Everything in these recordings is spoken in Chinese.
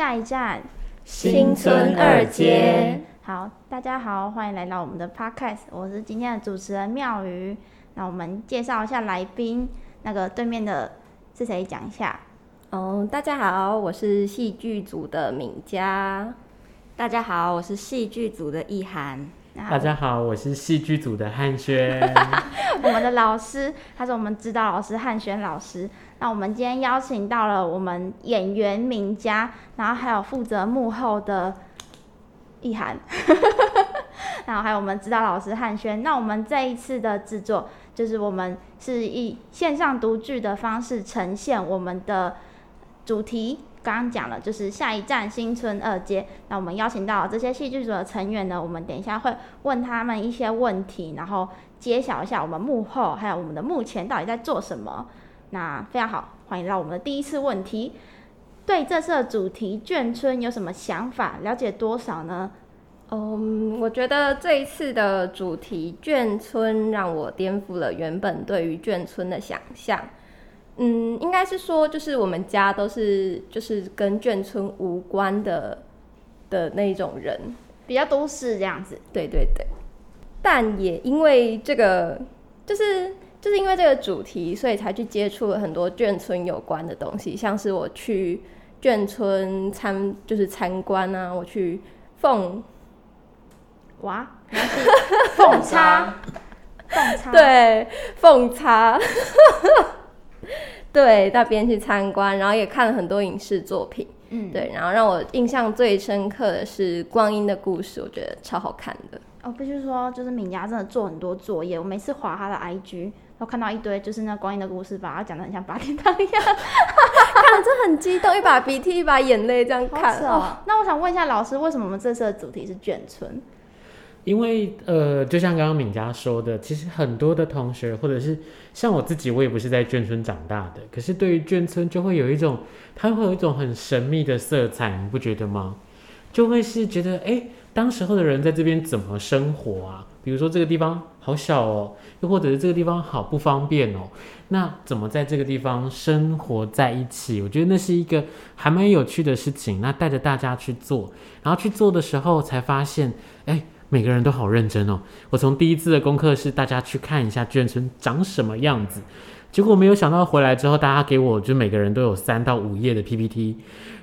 下一站新村二街。好，大家好，欢迎来到我们的 podcast，我是今天的主持人妙瑜。那我们介绍一下来宾，那个对面的是谁？讲一下。哦，大家好，我是戏剧组的敏佳。大家好，我是戏剧组的意涵。大家好，我是戏剧组的汉轩。我们的老师，他是我们指导老师汉轩老师。那我们今天邀请到了我们演员名家，然后还有负责幕后的意涵，然后还有我们指导老师汉轩。那我们这一次的制作，就是我们是以线上读剧的方式呈现我们的主题。刚刚讲了，就是下一站新村二街。那我们邀请到这些戏剧组的成员呢，我们等一下会问他们一些问题，然后揭晓一下我们幕后还有我们的幕前到底在做什么。那非常好，欢迎到我们的第一次问题。对这次的主题眷村有什么想法？了解多少呢？嗯，我觉得这一次的主题眷村让我颠覆了原本对于眷村的想象。嗯，应该是说，就是我们家都是就是跟眷村无关的的那种人，比较都市这样子。对对对，但也因为这个，就是就是因为这个主题，所以才去接触了很多眷村有关的东西，像是我去眷村参就是参观啊，我去凤哇，凤叉，凤叉，对，凤叉。对，那边去参观，然后也看了很多影视作品。嗯，对，然后让我印象最深刻的是《光阴的故事》，我觉得超好看的。哦，必须说，就是敏佳真的做很多作业。我每次划他的 IG，都看到一堆，就是那《光阴的故事》，把它讲的很像八点档一样，看了就很激动，一把鼻涕一把眼泪这样看。哦，那我想问一下老师，为什么我们这次的主题是眷村？因为呃，就像刚刚敏佳说的，其实很多的同学，或者是像我自己，我也不是在眷村长大的，可是对于眷村就会有一种，它会有一种很神秘的色彩，你不觉得吗？就会是觉得，哎，当时候的人在这边怎么生活啊？比如说这个地方好小哦，又或者是这个地方好不方便哦，那怎么在这个地方生活在一起？我觉得那是一个还蛮有趣的事情。那带着大家去做，然后去做的时候才发现，哎。每个人都好认真哦！我从第一次的功课是大家去看一下眷村长什么样子，结果没有想到回来之后，大家给我就每个人都有三到五页的 PPT，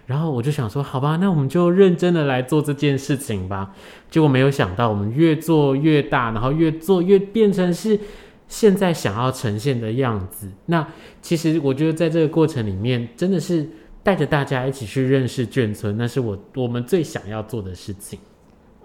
然后我就想说，好吧，那我们就认真的来做这件事情吧。结果没有想到，我们越做越大，然后越做越变成是现在想要呈现的样子。那其实我觉得在这个过程里面，真的是带着大家一起去认识眷村，那是我我们最想要做的事情。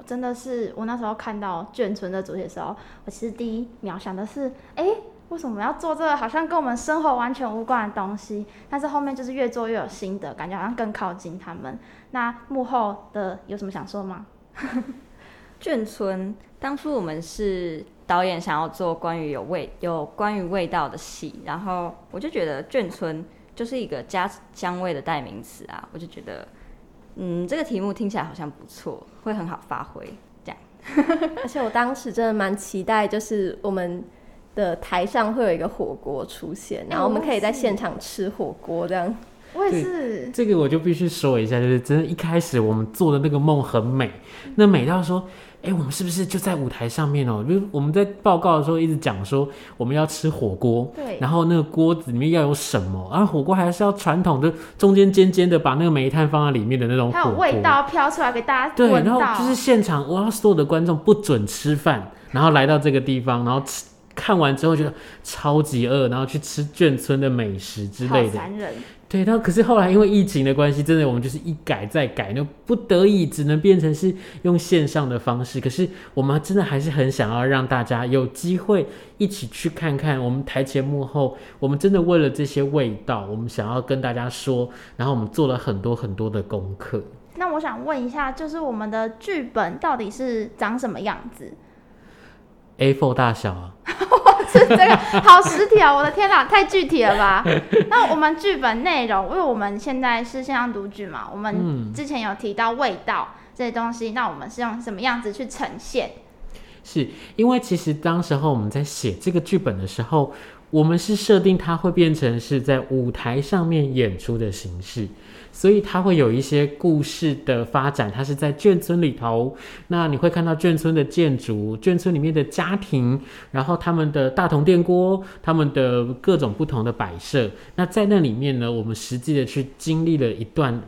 真的是，我那时候看到眷村的主题的时候，我其实第一秒想的是，哎，为什么要做这个？好像跟我们生活完全无关的东西。但是后面就是越做越有心得，感觉好像更靠近他们。那幕后的有什么想说吗？眷村当初我们是导演想要做关于有味、有关于味道的戏，然后我就觉得眷村就是一个家乡味的代名词啊，我就觉得。嗯，这个题目听起来好像不错，会很好发挥这样。而且我当时真的蛮期待，就是我们的台上会有一个火锅出现，然后我们可以在现场吃火锅这样。我也是，这个我就必须说一下，就是真的，一开始我们做的那个梦很美，那美到说。哎，我们是不是就在舞台上面哦？就我们在报告的时候一直讲说我们要吃火锅，对，然后那个锅子里面要有什么？然后火锅还是要传统的，中间尖尖的，把那个煤炭放在里面的那种，还有味道飘出来给大家对，然后就是现场，我要所有的观众不准吃饭，然后来到这个地方，然后吃看完之后觉得超级饿，然后去吃眷村的美食之类的。残忍。对，然后可是后来因为疫情的关系，真的我们就是一改再改，那不得已只能变成是用线上的方式。可是我们真的还是很想要让大家有机会一起去看看我们台前幕后。我们真的为了这些味道，我们想要跟大家说，然后我们做了很多很多的功课。那我想问一下，就是我们的剧本到底是长什么样子？A4 大小啊。是这个好实体啊！我的天哪，太具体了吧？那我们剧本内容，因为我们现在是线上读剧嘛，我们之前有提到味道这些东西，那我们是用什么样子去呈现？是因为其实当时候我们在写这个剧本的时候，我们是设定它会变成是在舞台上面演出的形式，所以它会有一些故事的发展，它是在眷村里头。那你会看到眷村的建筑、眷村里面的家庭，然后他们的大铜电锅、他们的各种不同的摆设。那在那里面呢，我们实际的去经历了一段。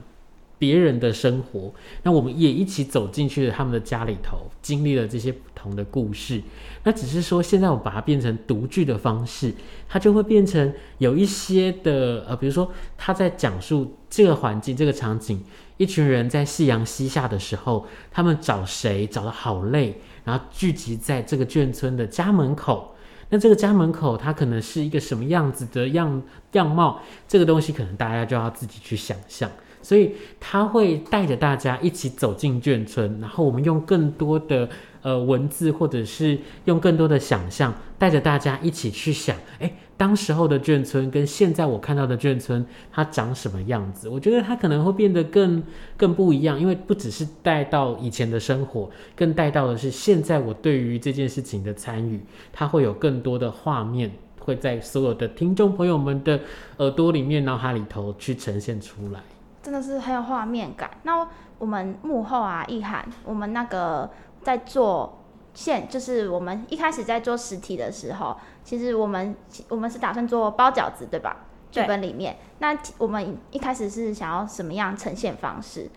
别人的生活，那我们也一起走进去了他们的家里头，经历了这些同的故事。那只是说，现在我把它变成独剧的方式，它就会变成有一些的呃，比如说他在讲述这个环境、这个场景，一群人在夕阳西下的时候，他们找谁找的好累，然后聚集在这个眷村的家门口。那这个家门口，它可能是一个什么样子的样样貌？这个东西可能大家就要自己去想象。所以他会带着大家一起走进眷村，然后我们用更多的呃文字，或者是用更多的想象，带着大家一起去想，哎，当时候的眷村跟现在我看到的眷村，它长什么样子？我觉得它可能会变得更更不一样，因为不只是带到以前的生活，更带到的是现在我对于这件事情的参与，它会有更多的画面会在所有的听众朋友们的耳朵里面、脑海里头去呈现出来。真的是很有画面感。那我们幕后啊，意涵，我们那个在做现，就是我们一开始在做实体的时候，其实我们我们是打算做包饺子，对吧？剧本里面，那我们一开始是想要什么样呈现方式？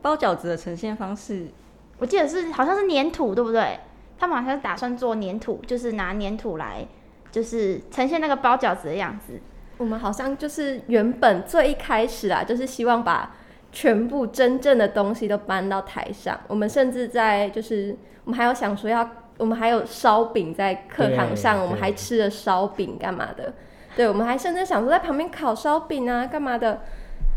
包饺子的呈现方式，我记得是好像是粘土，对不对？他们好像是打算做粘土，就是拿粘土来，就是呈现那个包饺子的样子。我们好像就是原本最一开始啊，就是希望把全部真正的东西都搬到台上。我们甚至在就是我们还有想说要，我们还有烧饼在课堂上，我们还吃了烧饼干嘛的？对，我们还甚至想说在旁边烤烧饼啊，干嘛的？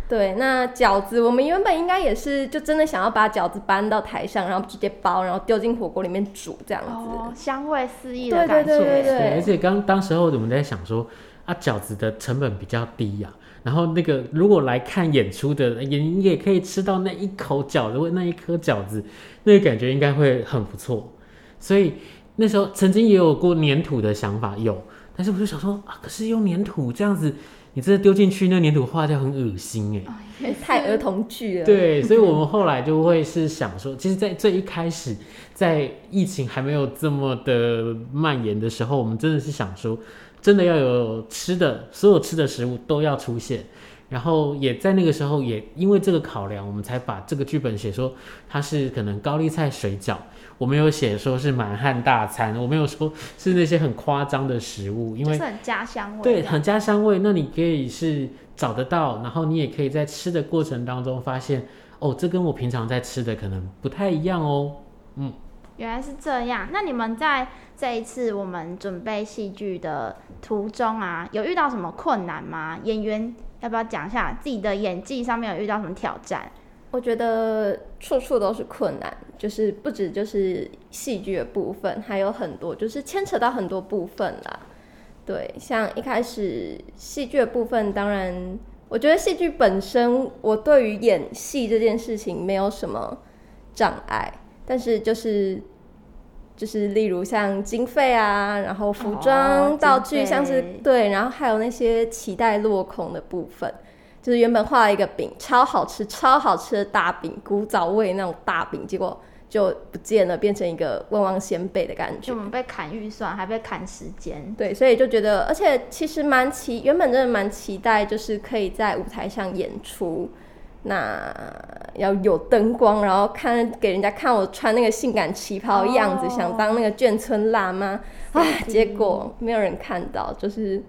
对，那饺子我们原本应该也是就真的想要把饺子搬到台上，然后直接包，然后丢进火锅里面煮这样子，香味四溢的感觉。对对对对对，而且刚当时候我们在想说。啊，饺子的成本比较低呀，然后那个如果来看演出的，也你也可以吃到那一口饺子或那一颗饺子，那个感觉应该会很不错。所以那时候曾经也有过粘土的想法，有，但是我就想说啊，可是用粘土这样子，你真的丢进去，那粘土化掉很恶心哎，太儿童剧了。对，所以我们后来就会是想说，其实，在最一开始，在疫情还没有这么的蔓延的时候，我们真的是想说。真的要有吃的，所有吃的食物都要出现，然后也在那个时候，也因为这个考量，我们才把这个剧本写说它是可能高丽菜水饺，我没有写说是满汉大餐，我没有说是那些很夸张的食物，因为很家乡味，对，很家乡味。那你可以是找得到，然后你也可以在吃的过程当中发现，哦，这跟我平常在吃的可能不太一样哦，嗯。原来是这样。那你们在这一次我们准备戏剧的途中啊，有遇到什么困难吗？演员要不要讲一下自己的演技上面有遇到什么挑战？我觉得处处都是困难，就是不止就是戏剧的部分，还有很多就是牵扯到很多部分啦。对，像一开始戏剧的部分，当然我觉得戏剧本身，我对于演戏这件事情没有什么障碍。但是就是就是例如像经费啊，然后服装道具，像是对，然后还有那些期待落空的部分，就是原本画了一个饼，超好吃、超好吃的大饼，古早味那种大饼，结果就不见了，变成一个旺旺仙贝的感觉。就我们被砍预算，还被砍时间。对，所以就觉得，而且其实蛮期，原本真的蛮期待，就是可以在舞台上演出。那要有灯光，然后看给人家看我穿那个性感旗袍的样子，想当那个眷村辣妈，啊，结果没有人看到，就是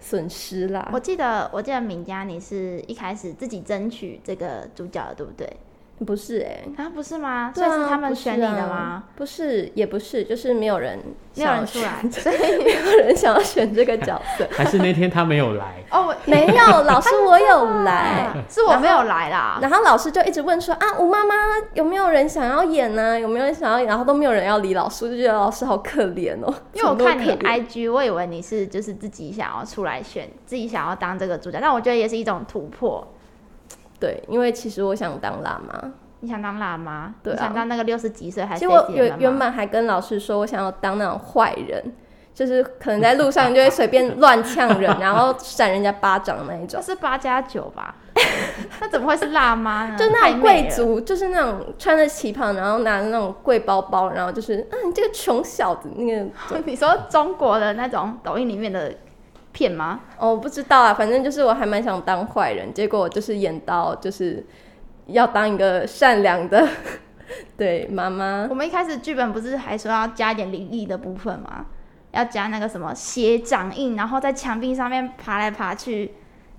损失啦。我记得，我记得敏佳，你是一开始自己争取这个主角的，对不对？不是哎，啊不是吗？所以是他们选你的吗？不是，也不是，就是没有人，没有人出来，所以没有人想要选这个角色。还是那天他没有来？哦，没有，老师我有来，是我没有来啦。然后老师就一直问说啊，吴妈妈有没有人想要演呢？有没有人想要演？然后都没有人要理老师，就觉得老师好可怜哦。因为我看你 IG，我以为你是就是自己想要出来选，自己想要当这个主角，但我觉得也是一种突破。对，因为其实我想当辣妈，你想当辣妈？对啊想当那个六十几岁还其实我原原本还跟老师说，我想要当那种坏人，就是可能在路上就会随便 乱呛人，然后扇人家巴掌那一种。这是八加九吧？那怎么会是辣妈呢？就那种贵族，就是那种穿着旗袍，然后拿着那种贵包包，然后就是嗯，你这个穷小子，那个你说中国的那种抖音里面的片吗？哦，我不知道啊，反正就是我还蛮想当坏人，结果我就是演到就是要当一个善良的 对妈妈我。们一开始剧本不是还说要加一点灵异的部分吗？要加那个什么血掌印，然后在墙壁上面爬来爬去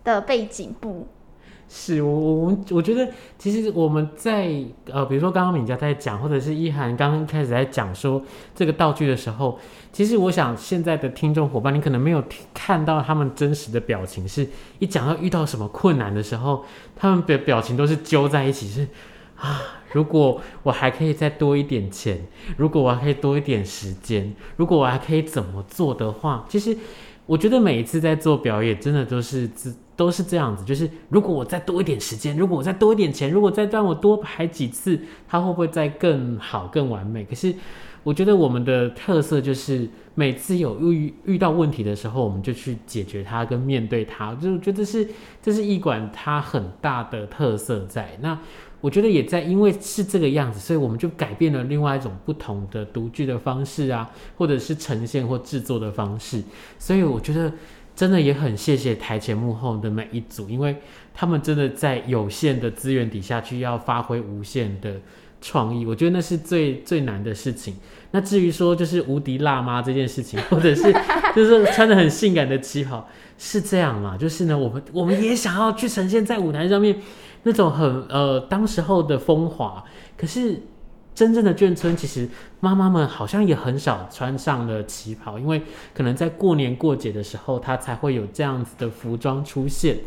的背景布。是我我我我觉得，其实我们在呃，比如说刚刚敏佳在讲，或者是一涵刚刚开始在讲说这个道具的时候，其实我想现在的听众伙伴，你可能没有看到他们真实的表情，是一讲到遇到什么困难的时候，他们的表情都是揪在一起，是啊，如果我还可以再多一点钱，如果我还可以多一点时间，如果我还可以怎么做的话，其实我觉得每一次在做表演，真的都是自都是这样子，就是如果我再多一点时间，如果我再多一点钱，如果再让我多排几次，它会不会再更好、更完美？可是我觉得我们的特色就是每次有遇遇到问题的时候，我们就去解决它跟面对它，就我觉得是这是艺馆它很大的特色在那。我觉得也在，因为是这个样子，所以我们就改变了另外一种不同的独剧的方式啊，或者是呈现或制作的方式。所以我觉得真的也很谢谢台前幕后的每一组，因为他们真的在有限的资源底下去要发挥无限的创意，我觉得那是最最难的事情。那至于说就是无敌辣妈这件事情，或者是 就是穿的很性感的旗袍，是这样嘛？就是呢，我们我们也想要去呈现在舞台上面那种很呃当时候的风华，可是真正的眷村，其实妈妈们好像也很少穿上了旗袍，因为可能在过年过节的时候，她才会有这样子的服装出现。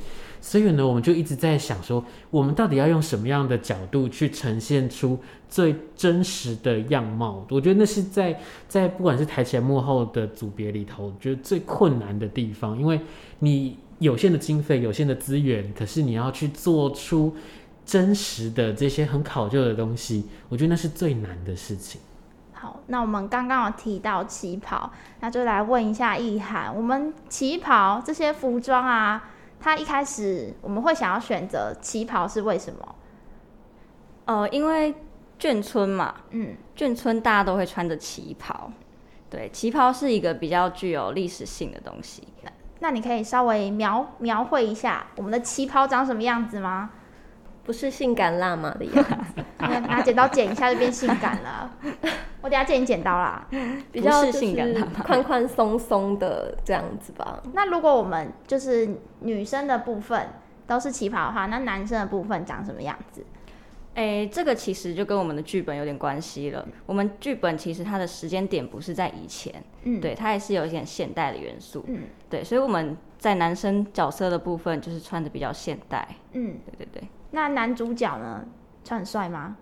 所以呢，我们就一直在想说，我们到底要用什么样的角度去呈现出最真实的样貌？我觉得那是在在不管是台前幕后的组别里头，我觉得最困难的地方，因为你有限的经费、有限的资源，可是你要去做出真实的这些很考究的东西，我觉得那是最难的事情。好，那我们刚刚有提到旗袍，那就来问一下意涵，我们旗袍这些服装啊，它一开始我们会想要选择旗袍是为什么？呃，因为眷村嘛，嗯，眷村大家都会穿着旗袍，对，旗袍是一个比较具有历史性的东西。那你可以稍微描描绘一下我们的旗袍长什么样子吗？不是性感辣妈的样子，拿拿剪刀剪一下就变性感了。我等下借你剪刀啦。比较就不是性感是辣妈宽宽松松的这样子吧。那如果我们就是女生的部分都是旗袍的话，那男生的部分长什么样子？诶，这个其实就跟我们的剧本有点关系了。我们剧本其实它的时间点不是在以前，嗯，，对，它也是有一点现代的元素，嗯对，所以我们在男生角色的部分就是穿的比较现代，嗯。对对对。那男主角呢，穿很帅吗？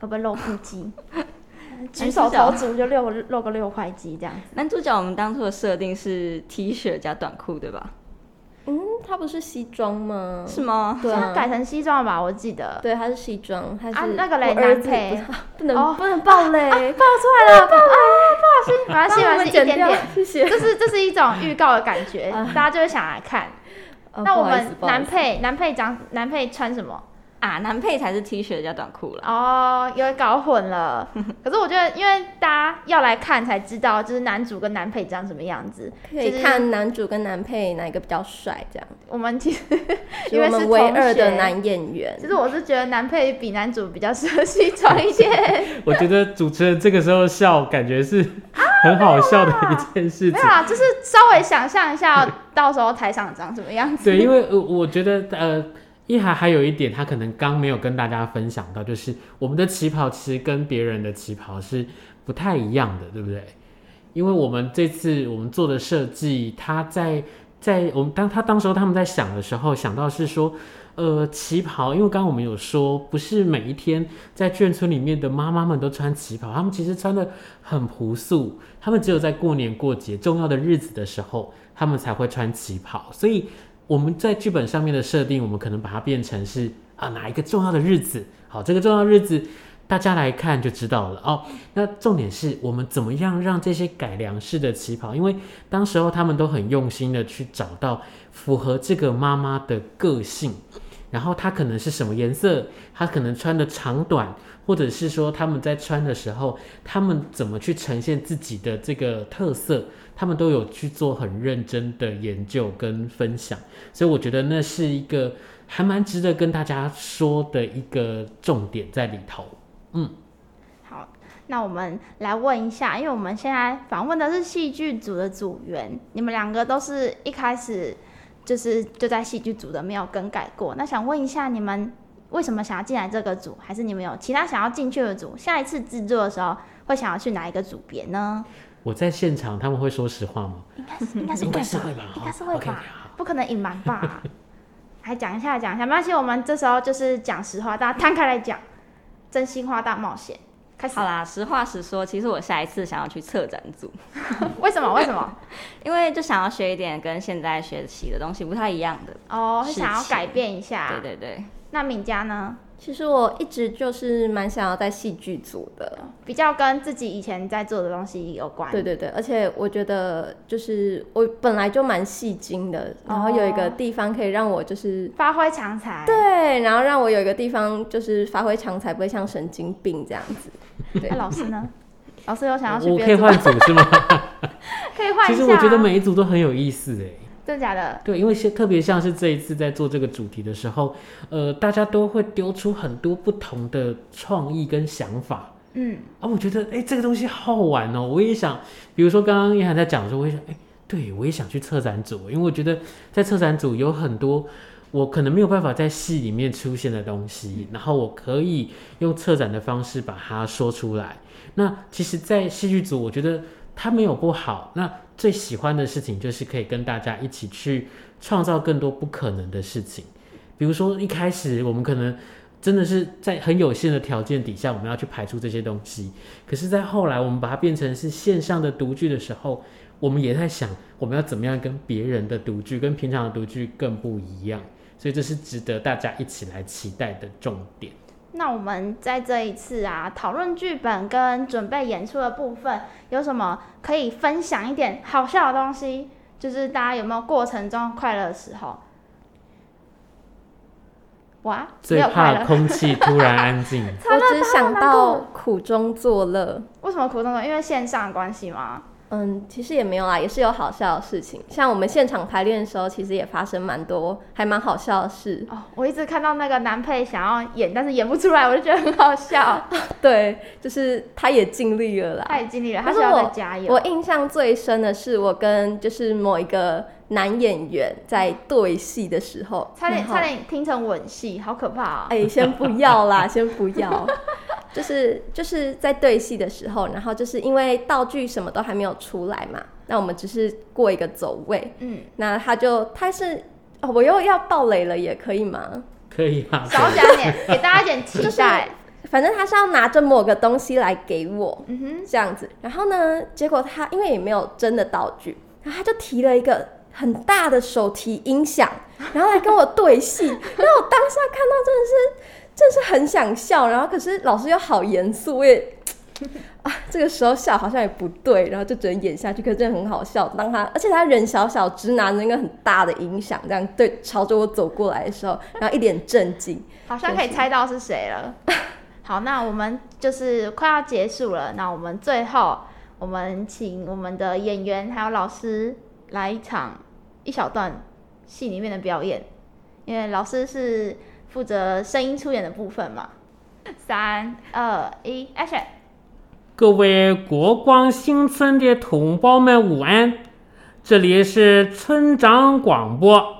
会不会露腹肌？举手投足就露露个六块肌这样子。男主角我们当初的设定是 T 恤加短裤，对吧？嗯，他不是西装吗？是吗？对啊，现在改成西装了吧？我记得。对，他是西装，他是啊那个嘞我儿子男配不 不能、哦不能爆雷，爆出来了，爆雷！不好意思，没关系，没帮我关系，一点点。谢谢。这是这是一种预告的感觉，大家就会想来看。哦那我们男配男配长男配穿什么？啊，男配才是 T 恤加短裤了。哦，有点搞混了。可是我觉得，因为大家要来看才知道，就是男主跟男配长什么样子。可以看男主跟男配哪一个比较帅，这样。我们其实因为是我们唯二的男演员其。实我是觉得男配比男主比较适合西装一些。我觉得主持人这个时候笑，感觉是很好笑的一件事情没有。啊，就是稍微想象一下，到时候台上长什么样子。对，因为呃，我觉得呃，一涵还有一点，他可能刚没有跟大家分享到，就是我们的旗袍其实跟别人的旗袍是不太一样的，对不对？因为我们这次我们做的设计，他在在我们当他当时候他们在想的时候，想到是说，呃，旗袍，因为刚刚我们有说，不是每一天在眷村里面的妈妈们都穿旗袍，她们其实穿的很朴素，她们只有在过年过节重要的日子的时候，她们才会穿旗袍，所以我们在剧本上面的设定，我们可能把它变成是啊哪一个重要的日子？好，这个重要日子大家来看就知道了哦。那重点是我们怎么样让这些改良式的旗袍，因为当时候他们都很用心的去找到符合这个妈妈的个性，然后他可能是什么颜色，他可能穿的长短，或者是说他们在穿的时候，他们怎么去呈现自己的这个特色，他们都有去做很认真的研究跟分享，所以我觉得那是一个还蛮值得跟大家说的一个重点在里头。嗯，好，那我们来问一下，因为我们现在访问的是戏剧组的组员，你们两个都是一开始就是就在戏剧组的，没有更改过。那想问一下，你们为什么想要进来这个组？还是你们有其他想要进去的组？下一次制作的时候会想要去哪一个组别呢？我在现场他们会说实话吗？应该是应该是应会吧，该是会吧，应该是会吧，不可能隐瞒吧？来讲一下，讲一下，没关系，我们这时候就是讲实话，大家摊开来讲，真心话大冒险，开始好。啦，实话实说，其实我下一次想要去策展组，为什么？为什么？因为就想要学一点跟现在学习的东西不太一样的。哦，是想要改变一下。对对对，那敏佳呢？其实我一直就是蛮想要在戏剧组的，比较跟自己以前在做的东西有关。对对对，而且我觉得就是我本来就蛮戏精的，然后有一个哦地方可以让我就是发挥长才。对，然后让我有一个地方就是发挥长才，不会像神经病这样子。对那、，老师呢？老师有想要去我可以？换组是吗？可以换一下。其实我觉得每一组都很有意思哎。真的假的？对，因为像特别像是这一次在做这个主题的时候，呃，大家都会丢出很多不同的创意跟想法嗯，啊，我觉得哎、这个东西好好玩哦，我也想，比如说刚刚叶涵在讲的时候，我也想，哎、对我也想去策展组，因为我觉得在策展组有很多我可能没有办法在戏里面出现的东西，然后我可以用策展的方式把它说出来。那其实，在戏剧组，我觉得它没有不好。那最喜欢的事情就是可以跟大家一起去创造更多不可能的事情。比如说一开始我们可能真的是在很有限的条件底下，我们要去排出这些东西。可是，在后来我们把它变成是线上的独剧的时候，我们也在想我们要怎么样跟别人的独剧、跟平常的独剧更不一样。所以这是值得大家一起来期待的重点。那我们在这一次啊，讨论剧本跟准备演出的部分，有什么可以分享一点好笑的东西？就是大家有没有过程中快乐的时候？哇，最没有快乐，怕空气突然安静。我只想到苦中作乐。为什么苦中作？因为线上的关系吗？嗯，其实也没有啦，也是有好笑的事情。像我们现场排练的时候，其实也发生蛮多还蛮好笑的事。哦，我一直看到那个男配想要演，但是演不出来，我就觉得很好笑。对，就是他也尽力了啦。他也尽力了，他是我再加油。我印象最深的是，我跟就是某一个男演员在对戏的时候，差点差点听成吻戏，好可怕啊、哎、先不要啦，先不要。就是就是在对戏的时候，然后就是因为道具什么都还没有出来嘛，那我们只是过一个走位，嗯，那他就他是哦，我又要爆雷了，也可以吗？可以啊，少讲点，给大家一点期待。反正他是要拿着某个东西来给我，嗯哼，这样子。然后呢，结果他因为也没有真的道具，然后他就提了一个很大的手提音响，然后来跟我对戏。然后我当下看到真的是，真的是很想笑。然后可是老师又好严肃，我也 啊，这个时候笑好像也不对，然后就只能演下去。可是真的很好笑。当他而且他人小小只，拿着一个很大的影响，这样对朝着我走过来的时候，然后一脸震惊。好像可以猜到是谁了。好，那我们就是快要结束了，那我们最后我们请我们的演员还有老师来一场一小段戏里面的表演，因为老师是负责声音出演的部分嘛。三二一，action！各位国光新村的同胞们午安，这里是村长广播。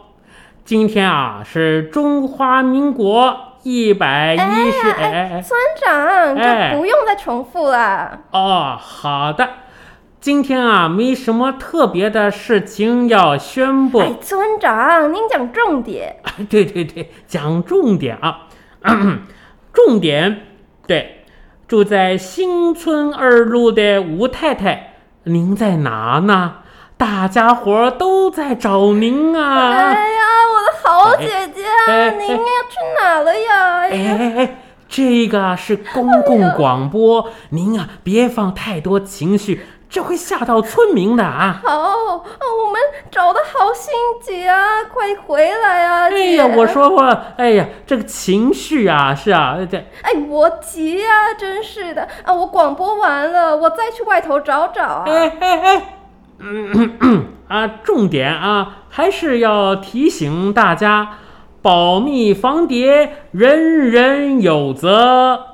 今天啊是中华民国一百一十哎村长，哎就不用再重复了。哦，好的。今天啊没什么特别的事情要宣布。哎，村长，您讲重点。对对对，讲重点啊，重点对，住在新村二路的吴太太，您在哪呢？大家伙儿都在找您啊！哎呀，我的好姐姐啊，哎您要去哪了呀？哎哎呀哎哎，这个啊是公共广播，您啊别放太多情绪，这会吓到村民的啊。好，哦我们找的好心急啊，快回来啊！哎呀，我说过了，哎呀，这个情绪啊，是啊，这哎，我急呀、真是的啊！我广播完了，我再去外头找找啊。哎哎哎，嗯嗯 啊，重点啊，还是要提醒大家，保密防谍，人人有责。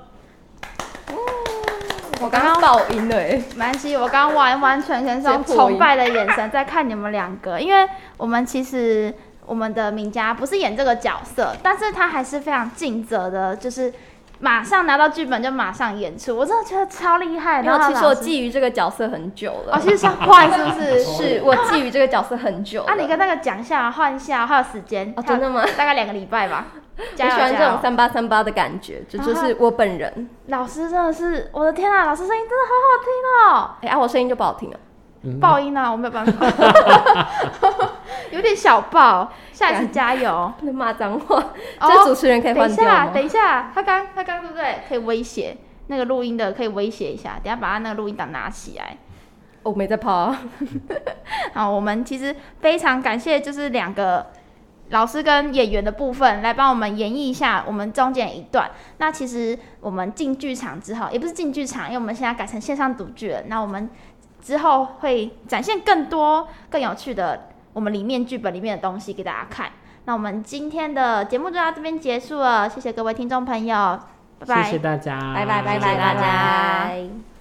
我刚刚爆音了哎，没关系，我刚刚完完全全是用崇拜的眼神在看你们两个，因为我们其实我们的名家不是演这个角色，但是他还是非常尽责的，就是马上拿到剧本就马上演出，我真的觉得超厉害。然后其实我觊觎这个角色很久了。哦，其实想换是不是？是我觊觎这个角色很久了。啊，你跟那个讲一下，换一下，还有时间哦真的吗？大概两个礼拜吧。我加油喜欢这！种三八三八的感觉，这就是我本人。老师真的是，我的天啊，老师声音真的好好哎、啊，我声音就不好听了。嗯音啊，我没有办法，有点小爆，下一次加油。不能骂脏话，哦这主持人可以等一下？等一下，他刚他刚对不对？可以威胁那个录音的，可以威胁一下，等下把他那个录音档拿起来。我没在跑啊。好，我们其实非常感谢，就是两个老师跟演员的部分来帮我们演绎一下我们中间一段。那其实我们进剧场之后，也不是进剧场，因为我们现在改成线上读剧了。那我们之后会展现更多更有趣的我们里面剧本里面的东西给大家看。那我们今天的节目就到这边结束了，谢谢各位听众朋友，拜拜。谢谢大家，拜拜拜拜谢谢大家拜拜